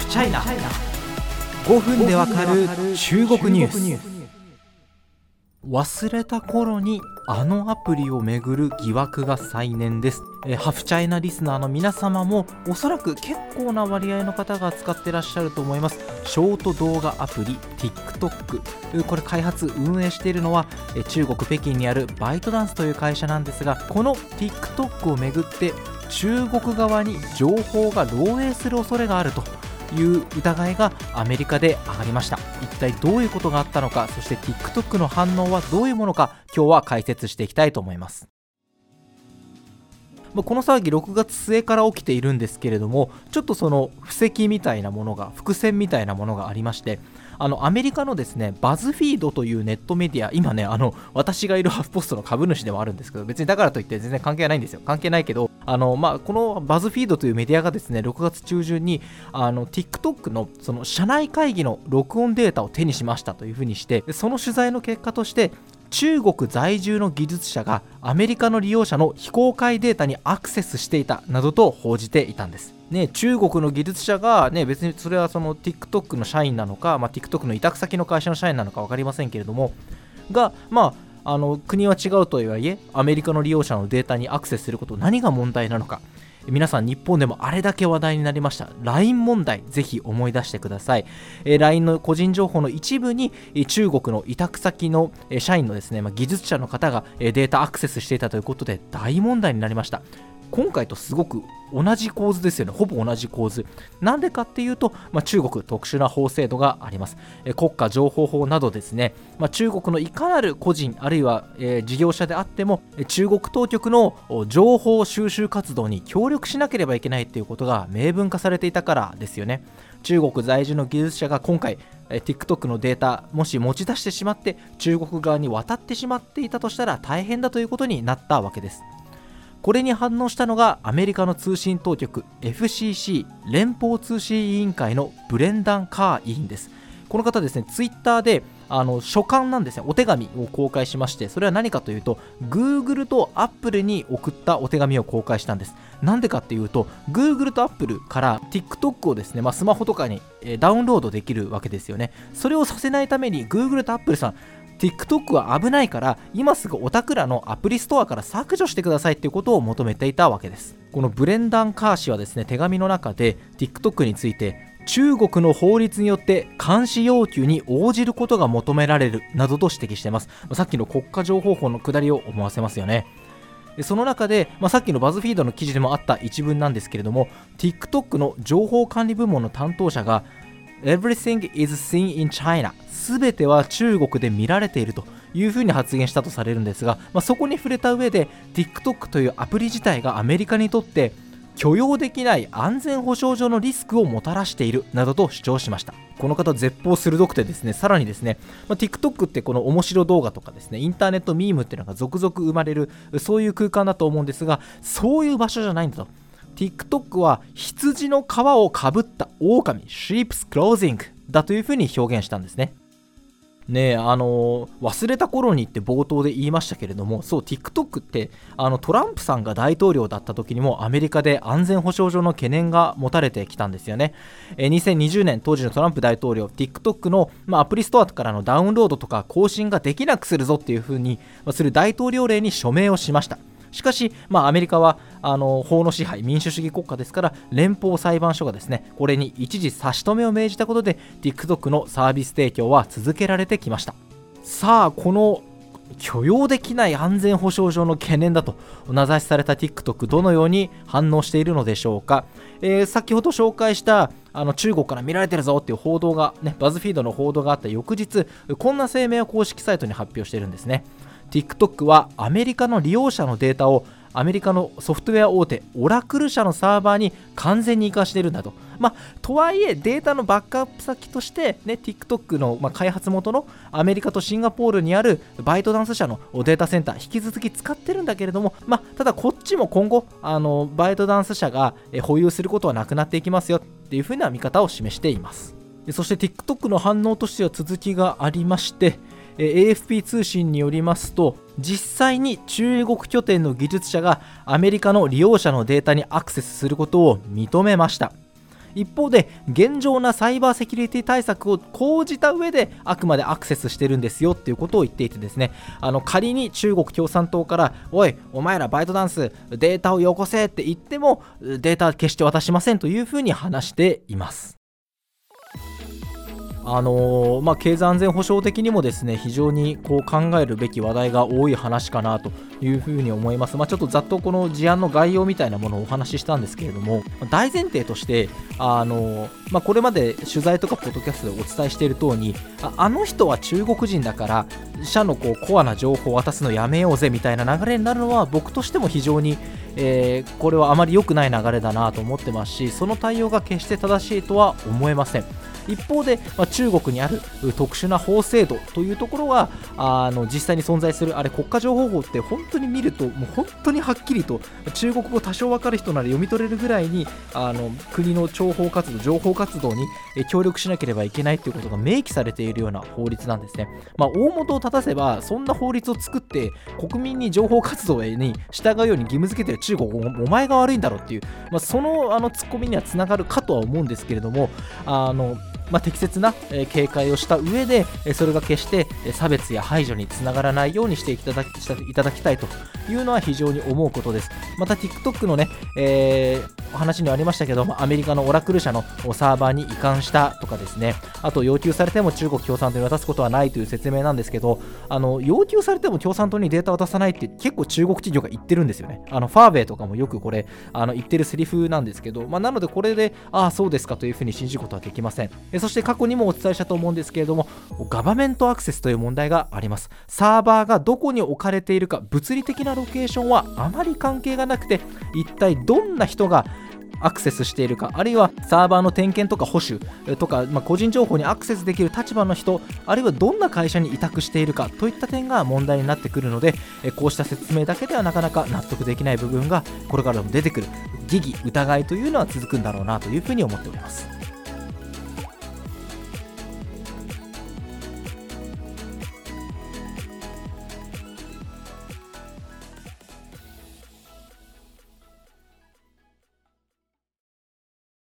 フチャイナ5分でわかる中国ニュース。忘れた頃にあのアプリをめぐる疑惑が再燃です。えハフチャイナリスナーの皆様もおそらく結構な割合の方が使ってらっしゃると思います。ショート動画アプリ TikTok これ開発運営しているのは中国北京にあるバイトダンスという会社なんですがこの TikTok をめぐって中国側に情報が漏洩する恐れがあると。いう疑いがアメリカで上がりました。一体どういうことがあったのかそして TikTok の反応はどういうものか今日は解説していきたいと思います。この騒ぎ6月末から起きているんですけれどもちょっとその布石みたいなものが伏線みたいなものがありましてあのアメリカのですねバズフィードというネットメディア今ねあの私がいるハフポストの株主でもあるんですけど別にだからといって全然関係ないんですよ。関係ないけどあの、まあ、このバズフィードというメディアがですね6月中旬にあの TikTok のその社内会議の録音データを手にしましたというふうにしてその取材の結果として中国在住の技術者がアメリカの利用者の非公開データにアクセスしていたなどと報じていたんです。ね、中国の技術者が、ね、別にそれはその TikTok の社員なのか、まあ、TikTok の委託先の会社の社員なのか分かりませんけれども、が、まあ、あの国は違うとはいえ、アメリカの利用者のデータにアクセスすること、何が問題なのか、皆さん日本でもあれだけ話題になりました。LINE 問題ぜひ思い出してください、えー、LINE の個人情報の一部に中国の委託先の社員のですね、まあ、技術者の方がデータアクセスしていたということで大問題になりました。今回とすごく同じ構図ですよね、ほぼ同じ構図。なんでかっていうと、まあ、中国特殊な法制度があります。え国家情報法などですね、まあ、中国のいかなる個人、あるいは、えー、事業者であっても、中国当局の情報収集活動に協力しなければいけないということが明文化されていたからですよね。中国在住の技術者が今回、TikTok のデータもし持ち出してしまって中国側に渡ってしまっていたとしたら大変だということになったわけですこれに反応したのがアメリカの通信当局 FCC 連邦通信委員会のブレンダン・カー委員です。この方ですねツイッターであの書簡なんですねお手紙を公開しましてそれは何かというと Google と Apple に送ったお手紙を公開したんです。なんでかっていうと Google と Apple から TikTok をですね、まあ、スマホとかにダウンロードできるわけですよね。それをさせないために Google と Apple さん TikTok は危ないから今すぐおたくらのアプリストアから削除してくださいっていうことを求めていたわけです。このブレンダン・カー氏はですね手紙の中で TikTok について中国の法律によって監視要求に応じることが求められるなどと指摘しています。さっきの国家情報法の下りを思わせますよね。その中で、まあ、さっきのバズフィードの記事でもあった一文なんですけれども TikTok の情報管理部門の担当者が Everything is seen in China. すべては中国で見られているというふうに発言したとされるんですが、まあ、そこに触れた上で TikTok というアプリ自体がアメリカにとって許容できない安全保障上のリスクをもたらしているなどと主張しました。この方絶望鋭くてですねさらにですね、まあ、TikTok ってこの面白動画とかですねインターネットミームっていうのが続々生まれるそういう空間だと思うんですがそういう場所じゃないんだと。TikTok は羊の皮をかぶった狼 Sheep's Clothing だというふうに表現したんですね。ねえあの忘れた頃にって冒頭で言いましたけれどもそう TikTok ってあのトランプさんが大統領だった時にもアメリカで安全保障上の懸念が持たれてきたんですよね。え2020年当時のトランプ大統領 TikTok の、まあ、アプリストアからのダウンロードとか更新ができなくするぞっていうふうにする大統領令に署名をしました。しかし、まあ、アメリカはあの法の支配、民主主義国家ですから、連邦裁判所がですねこれに一時差し止めを命じたことで、TikTok のサービス提供は続けられてきました。さあ、この許容できない安全保障上の懸念だと名指しされた TikTok どのように反応しているのでしょうか、えー、先ほど紹介したあの中国から見られてるぞっていう報道が、ね、バズフィードの報道があった翌日こんな声明を公式サイトに発表しているんですね TikTok はアメリカの利用者のデータをアメリカのソフトウェア大手オラクル社のサーバーに完全に活かしているんだと。まあ、とはいえデータのバックアップ先として、ね、TikTok の、まあ、開発元のアメリカとシンガポールにあるバイトダンス社のデータセンター引き続き使ってるんだけれども、まあ、ただこっちも今後あのバイトダンス社が保有することはなくなっていきますよっていうふうな見方を示していますそして TikTok の反応としては続きがありまして AFP 通信によりますと実際に中国拠点の技術者がアメリカの利用者のデータにアクセスすることを認めました。一方で現状なサイバーセキュリティ対策を講じた上であくまでアクセスしてるんですよっていうことを言っていてですね。あの仮に中国共産党からおいお前らバイトダンスデータをよこせって言ってもデータ決して渡しませんというふうに話しています。あのー、まあ、経済安全保障的にもですね非常にこう考えるべき話題が多い話かなというふうに思います。まあ、ちょっとざっとこの事案の概要みたいなものをお話ししたんですけれども大前提としてあのー、まあ、これまで取材とかポッドキャストでお伝えしている通りああの人は中国人だから社のこうコアな情報を渡すのやめようぜみたいな流れになるのは僕としても非常に、えー、これはあまり良くない流れだなと思ってますしその対応が決して正しいとは思えません。一方で、まあ、中国にある特殊な法制度というところはあの実際に存在するあれ国家情報法って本当に見るともう本当にはっきりと中国語多少分かる人なら読み取れるぐらいにあの国の諜報活動情報活動に協力しなければいけないということが明記されているような法律なんですね、まあ、大元を立たせばそんな法律を作って国民に情報活動に従うように義務付けてる中国お前が悪いんだろうっていう、まあ、そのあのツッコミにはつながるかとは思うんですけれどもあのまあ、適切な、警戒をした上で、それが決して差別や排除につながらないようにしていただきいただきたいというのは非常に思うことです。また TikTok のね、えー、お話にはありましたけど、アメリカのオラクル社のサーバーに移管したとかですね、あと要求されても中国共産党に渡すことはないという説明なんですけど、あの要求されても共産党にデータ渡さないって結構中国企業が言ってるんですよね。あのファーベイとかもよくこれあの言ってるセリフなんですけど、まあ、なのでこれで、ああ、そうですかというふうに信じることはできません。そして過去にもお伝えしたと思うんですけれども、ガバメントアクセスという問題があります。サーバーがどこに置かれているか、物理的なロケーションはあまり関係がなくて、一体どんな人がアクセスしているかあるいはサーバーの点検とか保守とか、まあ、個人情報にアクセスできる立場の人あるいはどんな会社に委託しているかといった点が問題になってくるのでこうした説明だけではなかなか納得できない部分がこれからも出てくる疑義疑いというのは続くんだろうなというふうに思っております。